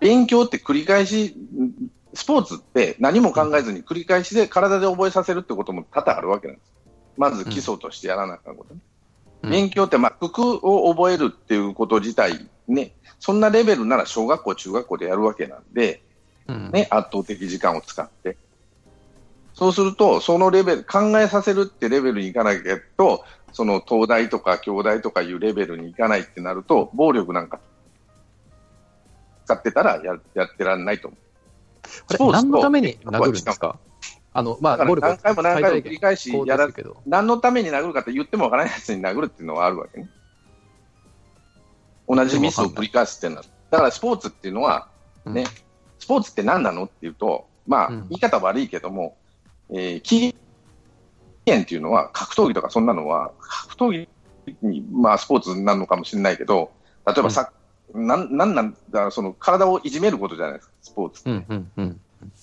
勉強って繰り返し、スポーツって何も考えずに繰り返しで体で覚えさせるってことも多々あるわけなんです。まず基礎としてやらなあかんことね。うん、勉強って、まあ、服を覚えるっていうこと自体ね、そんなレベルなら小学校、中学校でやるわけなんで、うん、ね、圧倒的時間を使って。そうすると、そのレベル、考えさせるってレベルに行かないと、その東大とか京大とかいうレベルに行かないってなると、暴力なんか使ってたらややってらんないと思う。何のために殴るんですか？あの、まあ、何回も何回も繰り返しやら、何のために殴るかって言ってもわからないやつに殴るっていうのはあるわけね。同じミスを繰り返すっていうのは。だからスポーツっていうのは、ね、うん、スポーツって何なのっていうと、まあ、言い方悪いけども、えー、期限っていうのは、格闘技とかそんなのは、格闘技に、まあ、スポーツになるのかもしれないけど、例えばさ、うん、なん、なんなんだ、その、体をいじめることじゃないですか、スポーツって。うんうんうん、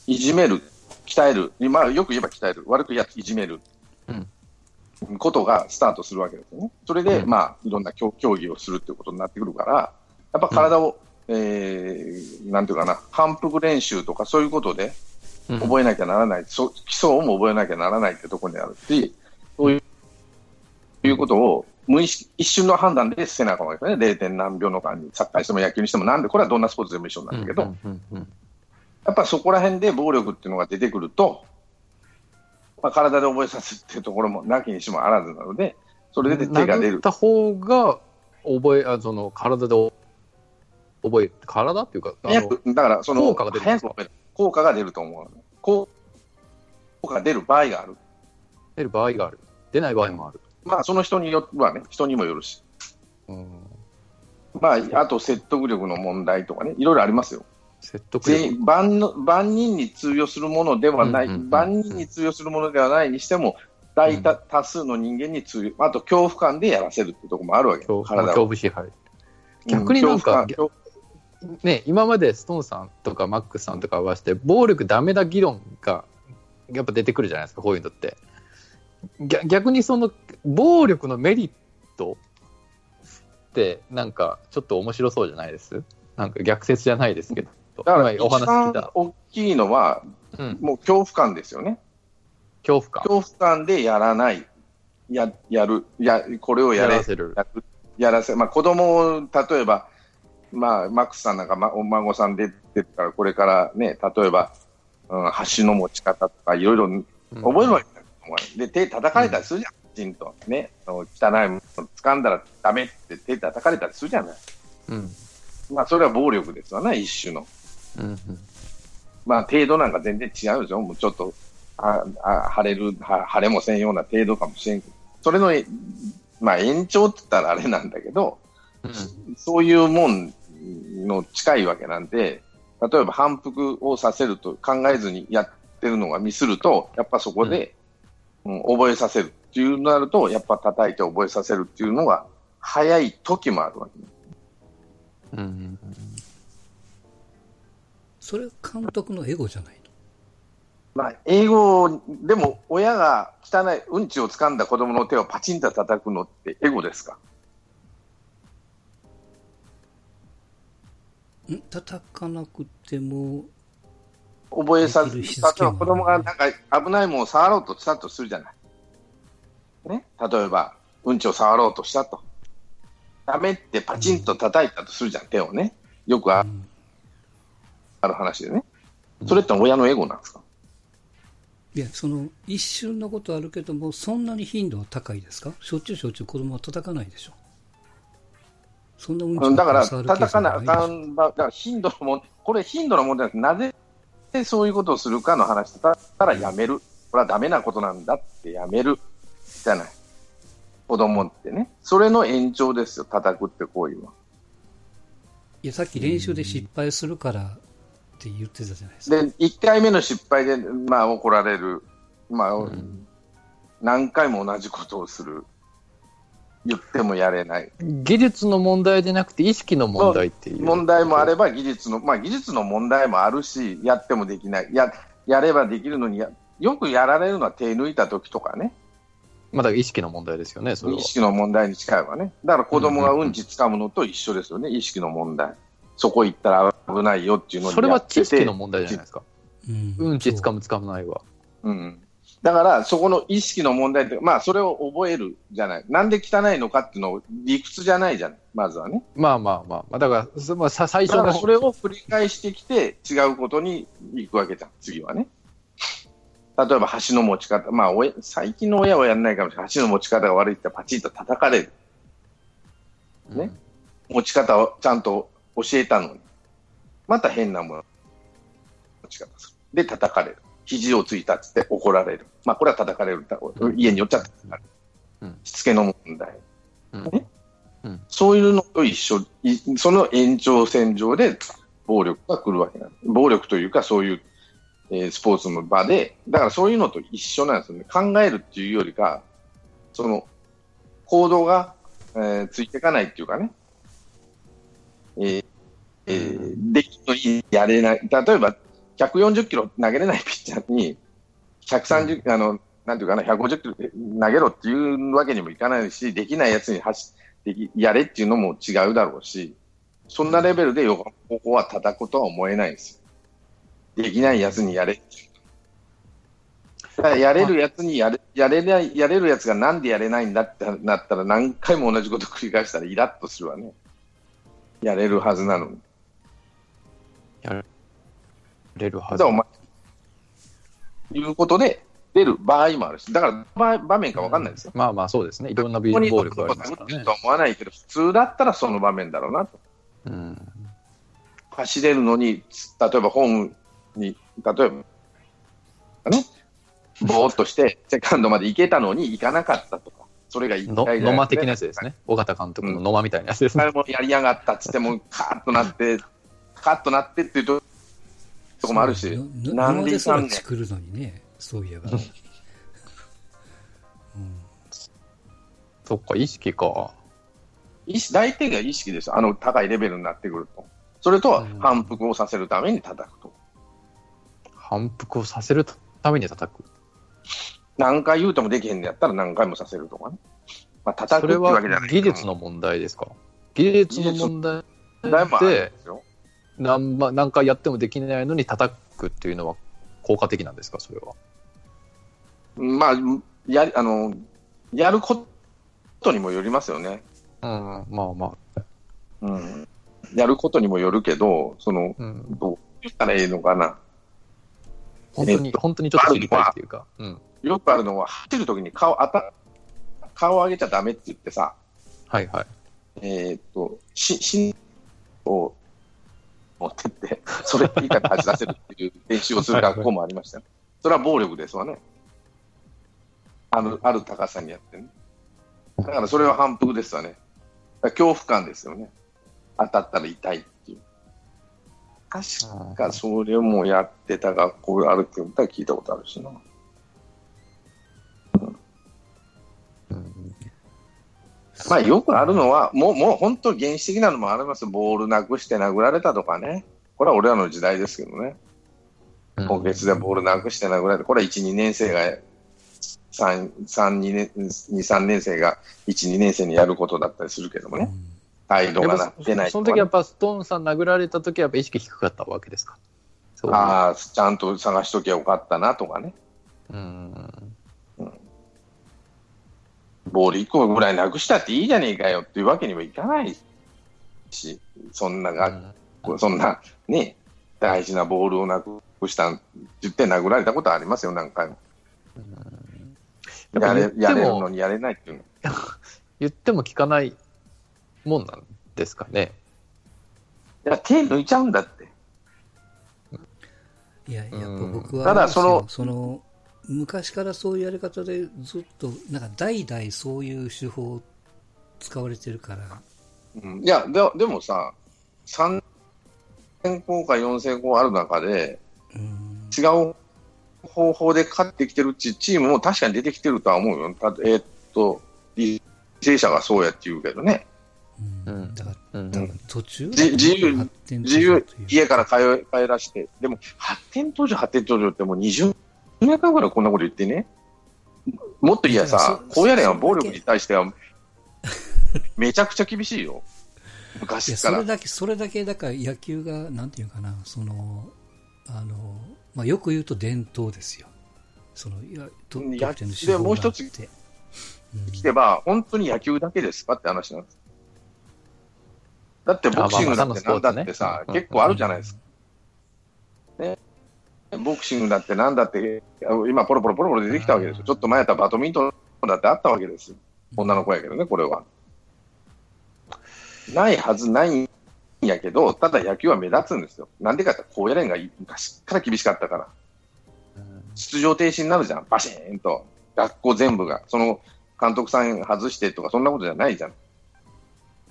いじめる、鍛える、まあ、よく言えば鍛える、悪くやいじめる。うん。ことがスタートするわけですよね。それで、うん、まあ、いろんな競技をするっていうことになってくるから、やっぱ体を、うん、えー、なんていうかな、反復練習とかそういうことで覚えなきゃならない、う基礎をも覚えなきゃならないってところにあるし、そういうことを無意識、一瞬の判断でせなあかんわけですね。0. 点何秒の間に、サッカーにしても野球にしても、なんで、これはどんなスポーツでも一緒なんだけど、やっぱそこら辺で暴力っていうのが出てくると、まあ、体で覚えさせっていうところもなきにしもあらずなので、それで手が出る。った方が覚え、あその体で覚え、体っていうか、だからその効果が出る。効果が出ると思う。効果が出る場合がある。出る場合がある。出ない場合もある。まあ、その人によってはね、人にもよるし。うん、まあ、あと説得力の問題とかね、いろいろありますよ。説得力。万万人に通用するものではない、万人に通用するものではないにしても、大多多数の人間に通用、あと恐怖感でやらせるってところもあるわけ。恐怖支配。逆になんか、うん、ね、今までストーンさんとかマックスさんとかはして、暴力ダメだ議論がやっぱ出てくるじゃないですか、こういうのって。逆にその暴力のメリットってなんかちょっと面白そうじゃないです？なんか逆説じゃないですけど。だから一番大きいのは、うん、もう恐怖感ですよね。恐怖感。恐怖感でやらない。や、やる。や、これをやれ。やらせる。ややらせ。まあ子供を、例えば、まあ、マックスさんなんか、ま、お孫さん出てるから、これからね、例えば、うん、橋の持ち方とか、いろいろ覚えるわけだ、うん、で、手叩かれたりするじゃん、きちんと。ね、汚いもの掴んだらダメって手叩かれたりするじゃない。うん。まあ、それは暴力ですわね、一種の。うんうん、まあ、程度なんか全然違うでしょ。もうちょっと、ああ晴れる、晴れもせんような程度かもしれんけど、それの、まあ、延長って言ったらあれなんだけど、うん、そういうもんの近いわけなんで、例えば反復をさせると考えずにやってるのがミスると、やっぱそこで、覚えさせるっていうなると、やっぱ叩いて覚えさせるっていうのが早い時もあるわけ。うん、うん。それ監督のエゴじゃないの？まあ、英語、でも親が汚い、うんちを掴んだ子供の手をパチンと叩くのってエゴですか？ん？叩かなくても、覚えさせ、例えば子供がなんか危ないものを触ろうとしたとするじゃない。ね？例えば、うんちを触ろうとしたと。ダメってパチンと叩いたとするじゃん、手をね。よくあ、る話でね。それって親のエゴなんですか？いや、その、一瞬のことあるけども、そんなに頻度は高いですか？しょっちゅうしょっちゅう子供は叩かないでしょ。そんなうんだから、叩かなあかん、だから頻度のも、これ頻度の問題です。なぜそういうことをするかの話だったらやめる。これはダメなことなんだってやめる。じゃない。子供ってね。それの延長ですよ、叩くって行為は。いや、さっき練習で失敗するから、って言ってたじゃないですか。で、1回目の失敗で、まあ、怒られる。まあ、うん、何回も同じことをする。言ってもやれない。技術の問題じゃなくて意識の問題っていう。問題もあれば技術の、まあ技術の問題もあるし、やってもできない。や、やればできるのにや、よくやられるのは手抜いた時とかね。まだ意識の問題ですよね、それ意識の問題に近いわね。だから子供がうんち掴むのと一緒ですよね、意識の問題。そこ行ったら危ないよっていうのにそれは知識の問題じゃないですか。うんうんちつかむつかまないは。うん。だから、そこの意識の問題って、まあ、それを覚えるじゃない。なんで汚いのかっていうのを理屈じゃないじゃない。まずはね。まあまあまあ、まあ、だから、そまあ、さ最初のそれを繰り返してきて、違うことに行くわけじゃん。次はね。例えば、箸の持ち方。まあ、親最近の親はやらないかもしれない。箸の持ち方が悪いってパチッと叩かれる。ね持ち方をちゃんと教えたのに。また変なもの持ち方する。で、叩かれる。肘をついたっつって怒られる。まあ、これは叩かれる。家によっちゃ叩かれる。うんしつけの問題。うんね？うんそういうのと一緒、いその延長線上で暴力が来るわけなんです。暴力というか、そういう、えースポーツの場で、だからそういうのと一緒なんですよね。考えるっていうよりか、その、行動が、えーついていかないっていうかね、えーえーできるのにやれない。例えば、140キロ投げれないピッチャーに、130、あの、なんていうかな、150キロで投げろっていうわけにもいかないし、できないやつに走できやれっていうのも違うだろうし、そんなレベルで横ここは叩くとは思えないんですよ。できないやつにやれやれるやつにやれやれない、やれるやつがなんでやれないんだってなったら何回も同じこと繰り返したらイラッとするわね。やれるはずなのに。やれるはずいうことで出る場合もあるし、だから場場面か分かんないですよ。まあまあそうですね。いろんな暴力がありますからねと。は思わないけど、普通だったらその場面だろうなと。うん。走れるのに、例えばホームに、例えば、ね、ぼーっとして、セカンドまで行けたのに行かなかったとか、それが一野間的なやつですね。尾形監督の野間みたいなやつですね。一回もやりやがったっつっても、カーッとなって、カーッとなってっていうととこもあるし、ななんんでそでいかんねんら作るのにね、そういえば。そっか、意識か。意識大抵が意識です。あの高いレベルになってくると。それと反復をさせるために叩くと。反復をさせるために叩く。何回言うてもできへんのやったら何回もさせるとかね。まあ、叩くってそれはわけじゃないけど技術の問題ですか？技術の問題問題もあるんでですよ。何ば何回やってもできないのに叩くっていうのは効果的なんですかそれは？まあ、やり、あの、やることにもよりますよね。うん、まあまあ。うん。やることにもよるけど、その、うん、どう言ったらいいのかな。本当に、えっと本当にちょっと知りたいっていうか。うん。よくあるのは、走るときに顔、あた、顔を上げちゃダメって言ってさ、はいはい。えーっと、し、し、を持ってって、それ以下で走らせるっていう練習をする学校もありましたよ。それは暴力ですわね。ある、ある高さにやってね。だからそれは反復ですわね。恐怖感ですよね。当たったら痛いっていう。確かそれもやってた学校があるって聞いたことあるしな。まあよくあるのは、もう、もう本当原始的なのもあります。ボールなくして殴られたとかね。これは俺らの時代ですけどね。今月でボールなくして殴られた。これは1、2年生が、3、3、2年、2、3年生が1、2年生にやることだったりするけどもね。態度がなってないその時やっぱストーンさん殴られた時はやっぱ意識低かったわけですか？ああ、ちゃんと探しときゃよかったなとかね。うん。ボール1個ぐらいなくしたっていいじゃねえかよっていうわけにもいかないし、そんなが、そんなね、大事なボールをなくしたん、10点殴られたことありますよ、何回も。やれやっぱ言ってもやれるのにやれないっていうの。言っても聞かないもんなんですかね。いや、手抜いちゃうんだって。いや、や僕は、ただそのその、昔からそういうやり方でずっと、なんか代々そういう手法使われてるから、うん。いやで、でもさ、3000校か4000校ある中で、うん、違う方法で勝ってきてるチチームも確かに出てきてるとは思うよ。たえーっと、履正社がそうやって言うけどね。うん。うん。だからうん。多分途中じ自由自由家から帰帰らして、でも発展途上、発展途上ってもう20年間ぐらいこんなこと言ってね。もっと言えばさ高野連はそ暴力に対しては めちゃくちゃ厳しいよ。昔から。それだけ、それだけ、だから野球が、なんていうかな、その、あの、まあ、よく言うと伝統ですよ。その、いや、と野球でもう一つ聞けば、本当に野球だけですかって話なんです。だってボクシングだってなんだってさ、結構あるじゃないですか。ね。ボクシングだってなんだって、今ポロポロポロポロ出てきたわけですよ。ちょっと前やったらバドミントンだってあったわけですよ。女の子やけどね、これは。ないはずないんやけど、ただ野球は目立つんですよ。なんでかって高野連が昔から厳しかったから。出場停止になるじゃん、バシーンと。学校全部が。その監督さん外してとか、そんなことじゃないじゃん。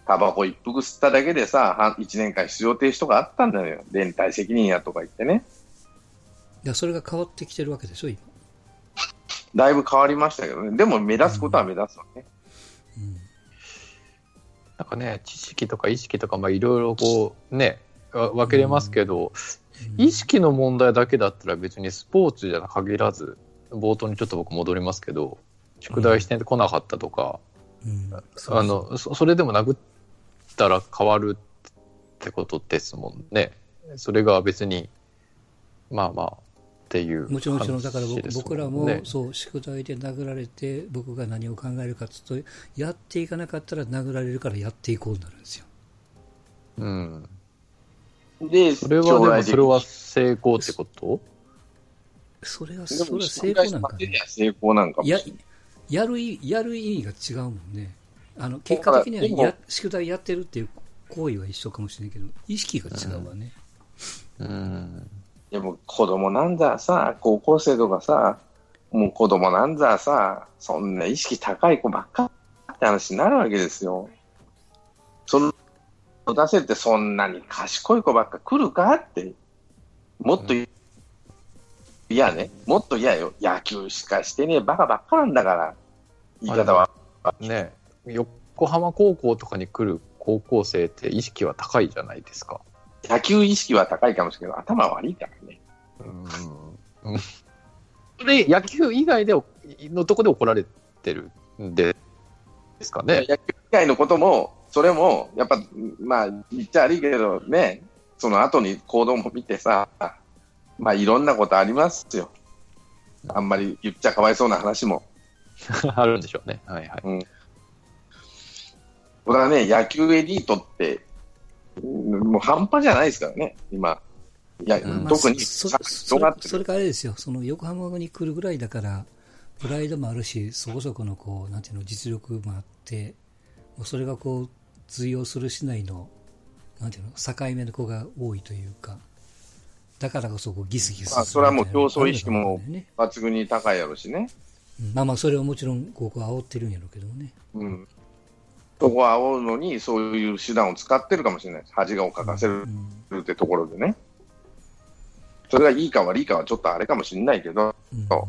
タバコ一服吸っただけでさ、半1年間出場停止とかあったんだよ。連帯責任やとか言ってね。いや、それが変わってきてるわけでしょ、今。だいぶ変わりましたけどね。でも目立つことは目立つわね。うん。なんかね、知識とか意識とか、まあいろいろこう、ね、わ分けれますけど、意識の問題だけだったら別にスポーツじゃ限らず、冒頭にちょっと僕戻りますけど、宿題してこなかったとか、あのそそれでも殴ったら変わるってことですもんね。それが別に、まあまあっていうもちろん、もちろん、だから僕僕らも、ねそう、宿題で殴られて、僕が何を考えるかというと、やっていかなかったら殴られるからやっていこうになるんですよ。うん。で、それはでもそれは成功ってこと？それは、それは成功なんかね。成功なんかや。やる意やる意味が違うもんね。あの結果的にはや宿題やってるっていう行為は一緒かもしれないけど、意識が違うわね。うん。でも子供なんざさ、高校生とかさ、もう子供なんざさ、そんな意識高い子ばっかって話になるわけですよ。その出せってそんなに賢い子ばっか来るかって、もっとい、いやね、もっと嫌よ。野球しかしてねえバカばっかなんだから、言い方は。ね横浜高校とかに来る高校生って意識は高いじゃないですか。野球意識は高いかもしれないけど、頭悪いからね。うん。それ野球以外でのとこで怒られてるんでですかね。野球以外のことも、それも、やっぱ、まあ、言っちゃ悪いけどね、その後に行動も見てさ、まあ、いろんなことありますよ。あんまり言っちゃかわいそうな話も。あるんでしょうね。はいはい。これはね、野球エリートって、うんもう半端じゃないですからね、今。いや、うん特にそさそ。それからあれですよ、その横浜に来るぐらいだから、プライドもあるし、そこそこのこう、なんていうの、実力もあって、もうそれがこう、通用する市内の、なんていうの、境目の子が多いというか、だからこそこうギスギスあ、それはもう競争意識も抜群に高いやろしね。うんまあまあ、それはもちろん、ここは煽ってるんやろうけどもね。うん。そこは煽るのに、そういう手段を使ってるかもしれないです。恥をかかせるうんってところでね。それがいいか悪いかはちょっとあれかもしれないけど、うんそ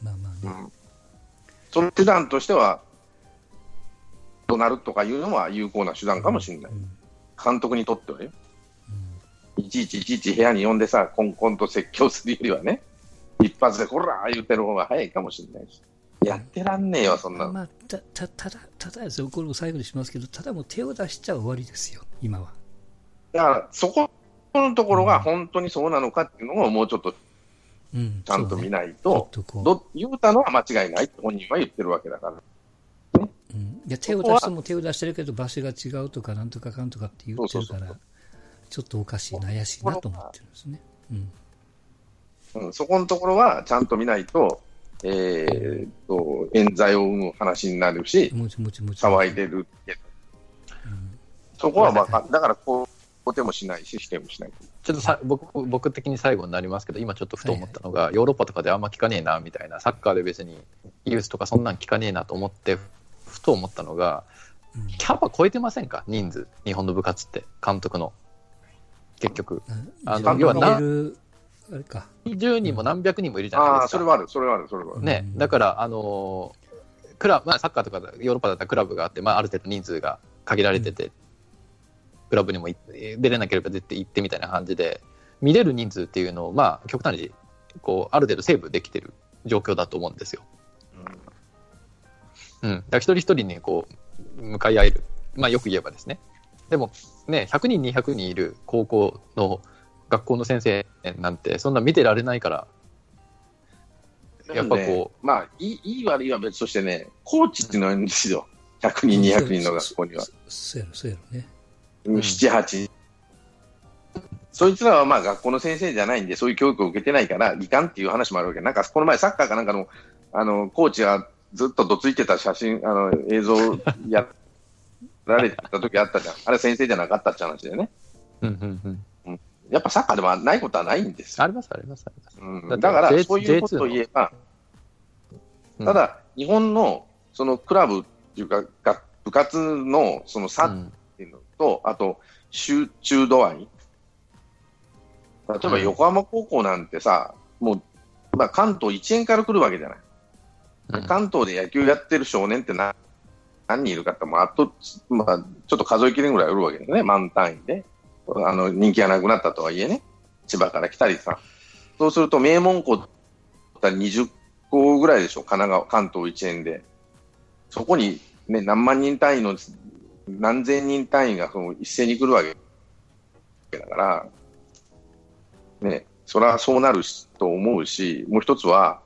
まあまあね。うん、その手段としては、どうなるとかいうのは有効な手段かもしれない。うん監督にとってはよ。うんいちいちいちいち部屋に呼んでさ、コンコンと説教するよりはね、一発でこらー言ってる方が早いかもしれないし。やってらんねえよ、そんなの。まあ、た、た、ただ、ただですよ、これを最後にしますけど、ただもう手を出しちゃ終わりですよ、今は。だから、そこのところが本当にそうなのかっていうのをもうちょっとうん。ちゃんと見ない。と、言うたのは間違いないって本人は言ってるわけだから。うん、いや手を出しても手を出してるけど場所が違うとかなんとかかんとかって言ってるからちょっとおかしいな怪しいなと思ってるんですね、うん、うん、そこのところはちゃんと見ないと、えーっと、冤罪を生む話になるし、騒いでるけど、うん。そこはわかだからこう、肯定もしないし、否定もしない。ちょっとさ僕僕的に最後になりますけど、今ちょっとふと思ったのが、ヨーロッパとかであんま聞かねえなみたいな、サッカーで別にユースとかそんなん聞かねえなと思って、ふと思ったのが、うん。キャパ超えてませんか、人数、日本の部活って、監督の。結局、あの要はあれか。10人も何百人もいるじゃないああ、ですか。それはある、それはある、それはある。ね、だから、あのークラブ、まあ、サッカーとかヨーロッパだったらクラブがあって、まあ、ある程度人数が限られてて、クラブにもい出れなければ出て行ってみたいな感じで、見れる人数っていうのを、まあ、極端にこうある程度セーブできてる状況だと思うんですよ。うん、だから一人一人にこう向かい合える、まあ、よく言えばですね、でもね、100人、200人いる高校の学校の先生なんて、そんな見てられないから、やっぱこう。まあ、いいいい悪いは別としてね、コーチっていうのはいるんですよ。100人、200人の学校には。そうやろ、そうやろね。7、8。そいつらはまあ学校の先生じゃないんで、そういう教育を受けてないから、いかんっていう話もあるわけ。なんか、この前サッカーかなんかの、あの、コーチがずっとどついてた写真、あの、映像や られてた時あったじゃん。あれ先生じゃなかったって話だよね。うんうんうん。やっぱサッカーでもないことはないんですあります、あります、あります。うん、だから、そういうことを言えば、ただ、日本のそのクラブっていうか、部活のその差っていうのと、あと、集中度合い。例えば横浜高校なんてさ、もう、まあ、関東1円から来るわけじゃない。関東で野球やってる少年って何何人いるかって、まあと、まあ、ちょっと数えきれんぐらいいるわけですね、満単位で。あの、人気がなくなったとはいえね、千葉から来たりさ。そうすると、名門校って20校ぐらいでしょ、神奈川、関東一円で。そこに、ね、何万人単位の、何千人単位がその一斉に来るわけだから、ね、それはそうなると思うし、もう一つは、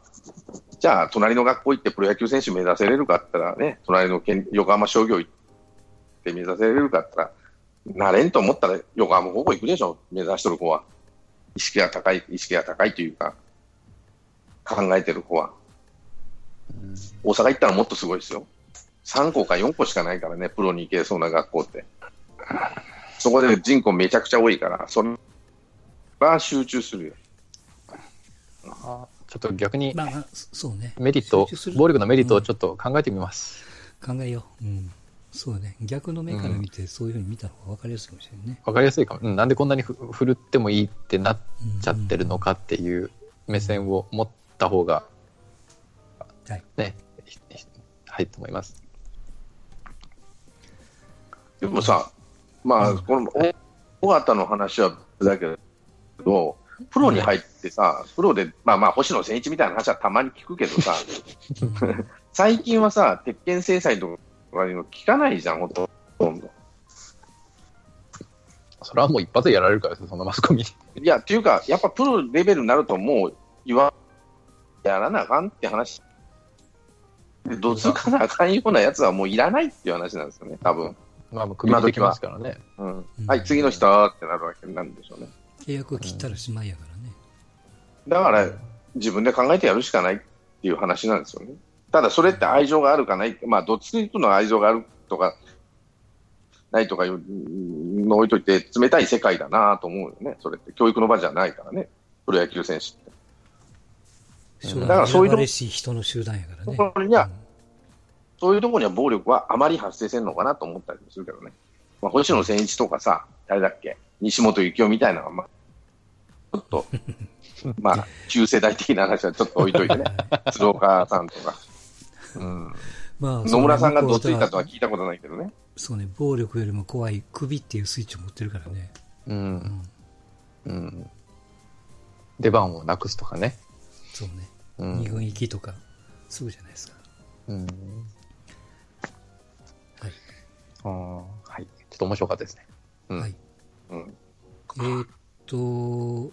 じゃあ、隣の学校行ってプロ野球選手目指せれるかって言ったらね、隣の横浜商業行って目指せれるかって言ったら、なれんと思ったら横浜高校行くでしょ、目指しとる子は。意識が高い、意識が高いというか、考えてる子は。大阪行ったらもっとすごいですよ。3校か4校しかないからね、プロに行けそうな学校って。そこで人口めちゃくちゃ多いから、それは集中するよ。あちょっと逆に、まあ、そうね。メリット、暴力のメリットをちょっと考えてみます。うん、考えよう。うん。そうね。逆の目から見て、そういうふうに見た方が分かりやすいかもしれないね。分かりやすいかも。うん、なんでこんなにふ振るってもいいってなっちゃってるのかっていう目線を持った方が、はい。ね、はい、と思います。でもさ、まあ、この、尾形の話はだけど、プロに入ってさ、プロで、まあまあ、星野千一みたいな話はたまに聞くけどさ、最近はさ、鉄拳制裁とかいうの聞かないじゃん、ほとんど。それはもう一発でやられるからですそのマスコミいや、っていうか、やっぱプロレベルになると、もう言わ、やらなあかんって話。どつかなあかんようなやつはもういらないっていう話なんですよね、多分。まあ、もう組みできますからね。うん。はい、次の人ってなるわけなんでしょうね。契約を切ったらしまいやからね。だから、自分で考えてやるしかないっていう話なんですよね。ただ、それって愛情があるかない、まあ、どっちに行くの愛情があるとか、ないとかいうの置いといて、冷たい世界だなと思うよね。それって、教育の場じゃないからね。プロ野球選手って。だからそういうとこ人の集団やからね。ころには、うん、そういうところには暴力はあまり発生せんのかなと思ったりするけどね。まあ、星野千一とかさ、誰だっけ、西本幸雄みたいなのは、まあ、ちょっと、まあ、旧世代的な話はちょっと置いといてね、鶴岡さんとか。うん。まあ、野村さんがどついたとは聞いたことないけどね。そうね、暴力よりも怖い首っていうスイッチを持ってるからね。うん。うん。出番をなくすとかね。そうね。うん、二軍行きとか、すぐじゃないですか。うん。はい。ああ、はい。ちょっと面白かったですね。うん、はい。うん、えー、っと、も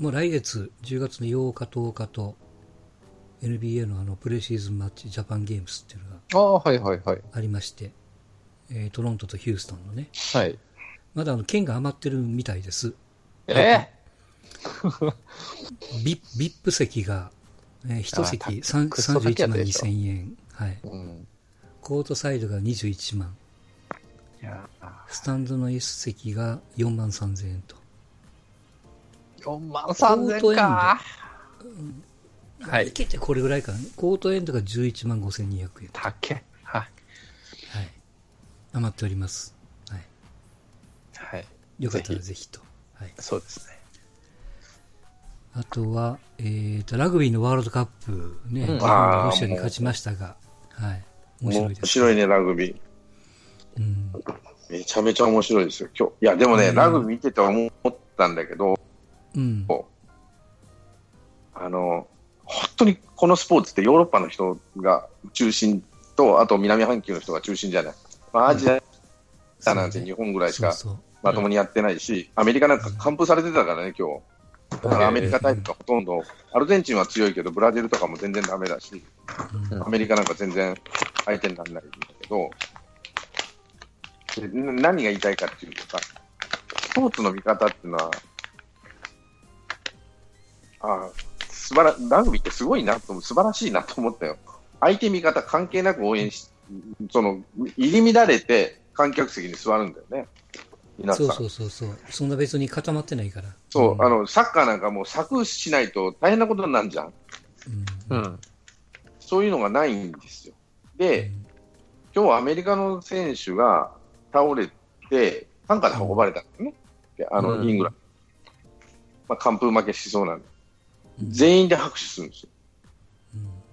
う来月10月の8日、10日と、NBA のあのプレシーズンマッチ、ジャパンゲームスっていうのがあはいはいはい。ありまして、えー、トロントとヒューストンのね、はい、まだあの剣が余ってるみたいです。えー、ビビップ席が、えー、1席31万2000円、はい。うん、コートサイドが21万、スタンドの S 席が4万3000円と。4万3000円か。はい。いけてこれぐらいかな。コートエンドが11万5200円。たけ。はい。はい。余っております。はい。はい。よかったらぜひと。はい。そうですね。あとは、えっ、ー、と、ラグビーのワールドカップね、日本ロシアに勝ちましたが、はい。面白いです、面白いね、ラグビー。うん。めちゃめちゃ面白いですよ、今日。いや、でもね、うん、ラグビー見てて思ったんだけど、うん、あの、本当にこのスポーツってヨーロッパの人が中心と、あと南半球の人が中心じゃない。まあ、アジアなんて日本ぐらいしかまともにやってないし、アメリカなんか完封されてたからね、今日。だからアメリカタイプがほとんど、アルゼンチンは強いけど、ブラジルとかも全然ダメだし、うんアメリカなんか全然相手にならないんだけど、何が言いたいかっていうとさ、スポーツの見方っていうのは、あ素晴らラグビーってすごいなと思う、素晴らしいなと思ったよ。相手味方関係なく応援し、その、入り乱れて観客席に座るんだよね。皆さん。そうそうそうそう。そんな別に固まってないから。そう、んあの、サッカーなんかもう柵しないと大変なことになるじゃん。うんうん。そういうのがないんですよ。で、今日アメリカの選手が倒れて、担架で運ばれたんですね。であの、うんイングランド。まあ、完封負けしそうなんで。うん全員で拍手するんですよ。うん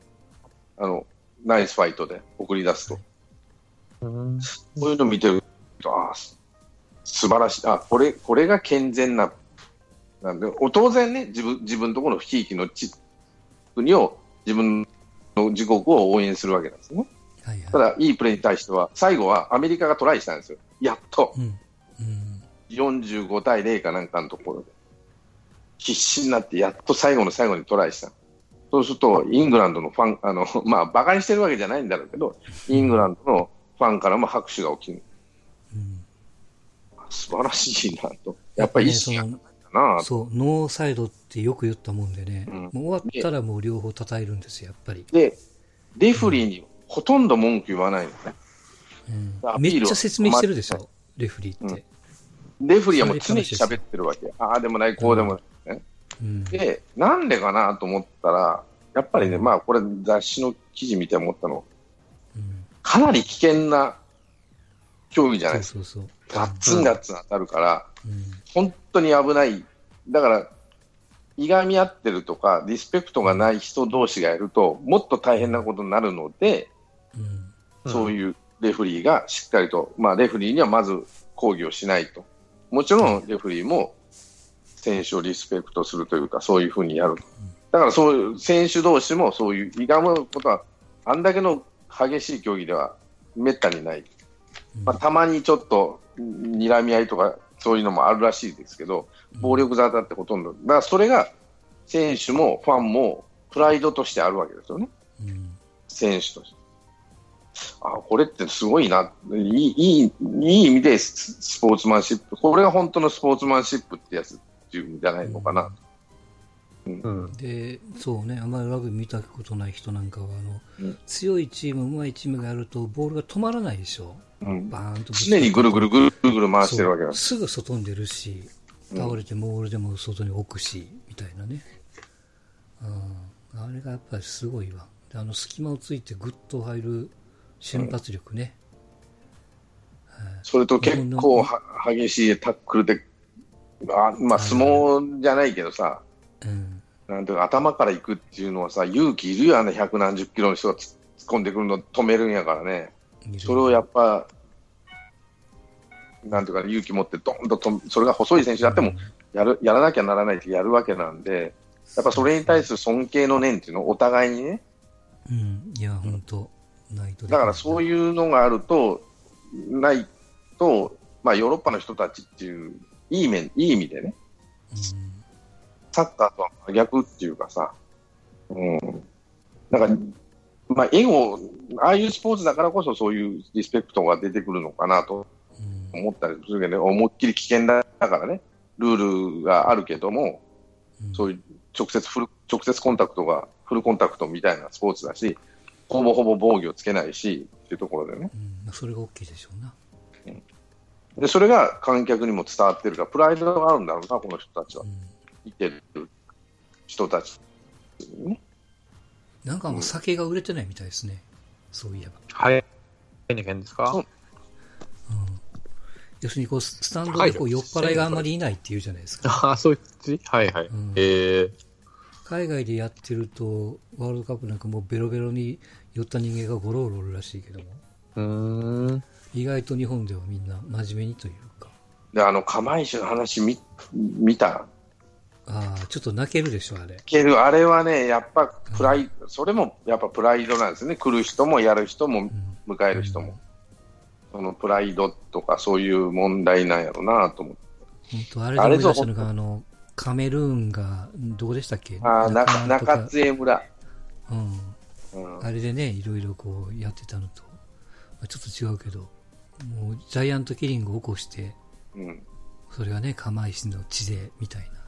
あの、ナイスファイトで送り出すと。うん。こういうの見てると、ああ、す素晴らしい。あ、これ、これが健全な。なんで、お当然ね、自分、自分のところのひいきの地国を、自分の自国を応援するわけなんですね。はいはただ、いいプレーに対しては、最後はアメリカがトライしたんですよ。やっとい。。うん。うん。45対0かなんかのところで。必死になって、やっと最後の最後にトライした。そうすると、イングランドのファン、あの、まあ、馬鹿にしてるわけじゃないんだろうけど、イングランドのファンからも拍手が起きる。うん素晴らしいなと。やっぱり意識がなと。そう、ノーサイドってよく言ったもんでね、うんもう終わったらもう両方叩えるんですよ、やっぱり。で、レフリーにほとんど文句言わないのね。うん、めっちゃ説明してるでしょ、レフリーって。レフリーはもう常に喋ってるわけ。ああでもない、こうでもない。うん。で、なんでかなと思ったら、やっぱりね、まあこれ雑誌の記事見て思ったの、うんかなり危険な競技じゃないですか。ガッツンガッツン当たるから、うん。本当に危ない。だから、いがみ合ってるとか、リスペクトがない人同士がやると、もっと大変なことになるので、うん。そういうレフリーがしっかりと、まあ、レフリーにはまず抗議をしないと。もちろん、レフリーも選手をリスペクトするというか、そういうふうにやると。だから、そういう選手同士もそういういがむことは、あんだけの激しい競技ではめったにない。まあ、たまにちょっと睨み合いとか、そういうのもあるらしいですけど、暴力沙汰ってほとんど。だから、それが選手もファンもプライドとしてあるわけですよね。うん。選手として。あ、これってすごいな。いい、いい、いい意味でススポーツマンシップ。これが本当のスポーツマンシップってやつっていうんじゃないのかな。うん。で、そうね、あんまりラグビー見たことない人なんかは、あの、うん強いチーム、上手いチームがやると、ボールが止まらないでしょ。うん、バーンと常にぐるぐるぐるぐる回してるわけなんです。ぐ外に出るし、倒れてモールでも外に置くし、みたいなね。うん。あれがやっぱりすごいわ。であの隙間をついてグッと入る瞬発力ね。それと結構は激しいタックルで、あまあ相撲じゃないけどさ、うん。なんていうか頭から行くっていうのはさ、勇気いるよ、あの百何十キロの人が突っ込んでくるの止めるんやからね。それをやっぱ、なんていうか、勇気持ってどんとと、それが細い選手であっても、やる、やらなきゃならないってやるわけなんで、やっぱそれに対する尊敬の念っていうのをお互いにね、うん。いや、本当ないと。だからそういうのがあると、ないと、まあヨーロッパの人たちっていう、いい面、いい意味でね、うん。サッカーとは真逆っていうかさ、うん。なんか、まあエゴ、ああいうスポーツだからこそそういうリスペクトが出てくるのかなとうん。思ったりするけど、ね、思いっきり危険だからね、ルールがあるけども、そういう直接フル、直接コンタクトが、フルコンタクトみたいなスポーツだし、ほぼほぼ防御をつけないし、っていうところでね。うん。まあそれが大きいでしょうな。で、それが観客にも伝わってるから、プライドがあるんだろうな、この人たちはう。ん。見てる人たち。ね、なんかもう酒が売れてないみたいですね。そういえば。はい。変ですかそううん。要するにこう、スタンドでこう酔っ払いがあんまりいないっていうじゃないですか。あ あ、そういう感じはいはい。うんええ海外でやってると、ワールドカップなんかもうベロベロに酔った人間がゴロゴロおるらしいけども、うーん。意外と日本ではみんな真面目にというか、で、あの、釜石の話見、見た？ああ、ちょっと泣けるでしょ、あれ。けど、あれはね、やっぱプライド、それもやっぱプライドなんですね。来る人もやる人もうん。迎える人も。そのプライドとかそういう問題なんやろうなと思って。本当あれで思い出したのが、あの、カメルーンが、どこでしたっけ？ああ、中、津江村。うん。うん。あれでね、いろいろこうやってたのと、まあちょっと違うけど、もうジャイアントキリングを起こして、うん。それがね、釜石の地で、みたいな。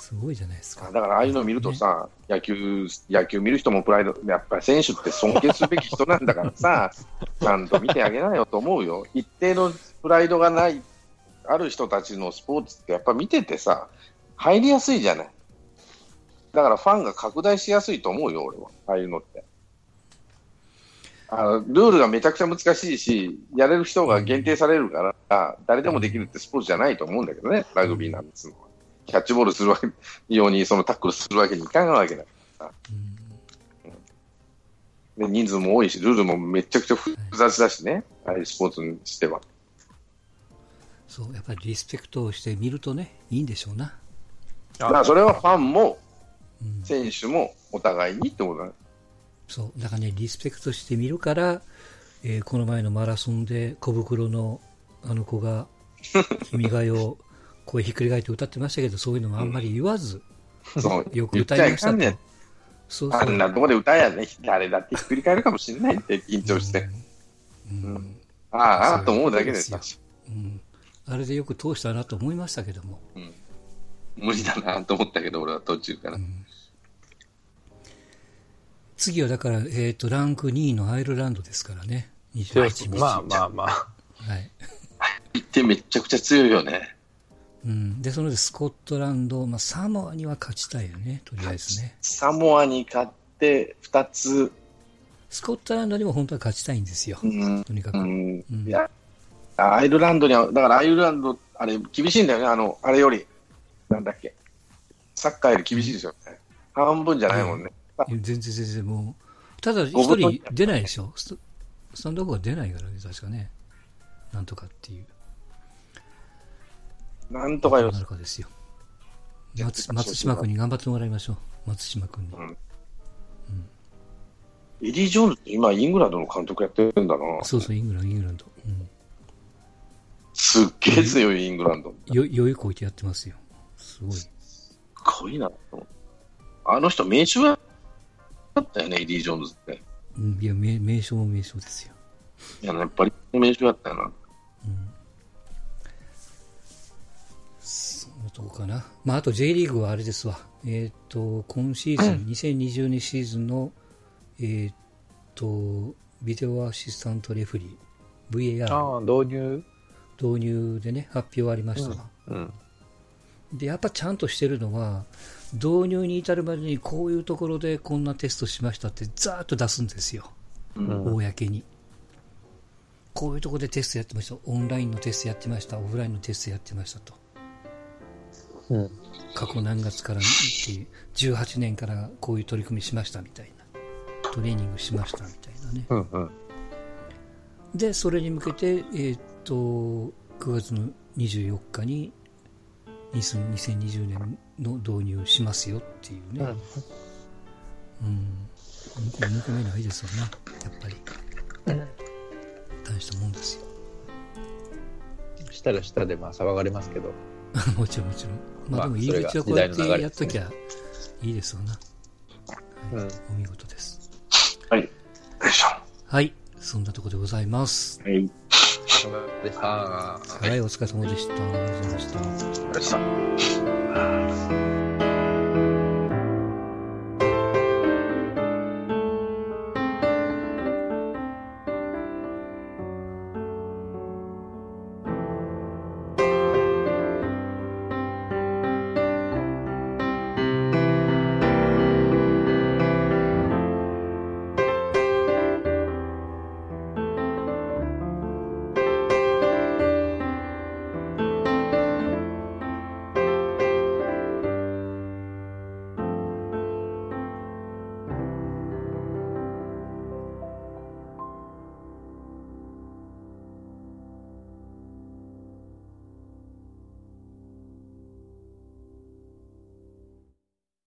すごいじゃないですか。だからああいうの見るとさ、野球、野球見る人もプライド、やっぱり選手って尊敬すべき人なんだからさ、ちゃんと見てあげなよと思うよ。一定のプライドがない、ある人たちのスポーツってやっぱ見ててさ、入りやすいじゃない。だからファンが拡大しやすいと思うよ、俺は。ああいうのって。あのルールがめちゃくちゃ難しいし、やれる人が限定されるから、誰でもできるってスポーツじゃないと思うんだけどね、ラグビーなんですのは。キャッチボールするわけように、そのタックルするわけにいかないわけだから。で人数も多いし、ルールもめちゃくちゃ複雑だしね、ああいうスポーツにしては。そう、やっぱりリスペクトをして見るとね、いいんでしょうな。だからそれはファンもうん、選手もお互いにってことだね。そう、だからね、リスペクトして見るから、えーこの前のマラソンで小袋のあの子が、君が代を声ひっくり返って歌ってましたけど、そういうのもあんまり言わず、そうよく歌いましたねん。。そうそう。あんなとこで歌やね、誰だってひっくり返るかもしれないって、緊張して。うんうんああ、ああと思うだけですよ。うんあれでよく通したなと思いましたけども。無理だなと思ったけど、俺は途中から。次はだから、えっ、と、ランク2位のアイルランドですからね。強い28日。まあまあまあ。はい。行ってめっちゃくちゃ強いよね。うん。で、そのでスコットランド、まあ、サモアには勝ちたいよね、とりあえずね。サモアに勝って、二つ、スコットランドにも本当は勝ちたいんですよ。うん、とにかく。うんうんいや、アイルランドには、だからアイルランド、あれ、厳しいんだよね、あの、あれより、なんだっけ、サッカーより厳しいですよね。半分じゃないもんね。あ全然全然もう、ただ一人出ないでしょ。ススタンドオフが出ないからね、確かね。なんとかっていう。なんとかよな、るかですよ。松松島君に頑張ってもらいましょう。松島君に。エディ・ジョーンズって今、イングランドの監督やってるんだな。そうそう、イングランド、イングランド。うん。すっげえ強いイングランド。よ、余裕こいてやってますよ。すごい。すごいなあの人、名将だったよね、エディ・ジョーンズって。うん、いや、名名将も名将ですよ。いや、やっぱり名将だったよな。そんなとこかな。まあ、あと J リーグはあれですわ。えっ、と、今シーズン、2022シーズンの、えっ、と、ビデオアシスタントレフリー、VAR ああ、導入導入でね、発表ありましたわ。うん。で、やっぱちゃんとしてるのは、導入に至るまでにこういうところでこんなテストしましたってざーっと出すんですよ。うん公に。こういうところでテストやってました。オンラインのテストやってました。オフラインのテストやってましたと。うん。過去何月からっていう、18年からこういう取り組みしましたみたいな。トレーニングしましたみたいなね。うん。うん。で、それに向けて、えーっと、9月の24日に、2020年の導入しますよっていうね。うん。抜け目ないですよね。やっぱり。大したもんですよ。したらしたで、まあ、騒がれますけど。もちろんもちろん。ままああでも入り口はこうやってやっときゃいいですよな。うん。お見事です。はい。よいしょ。はい。そんなところでございます。はい。様でした。はい、お疲れ様でした。ありがとうございました。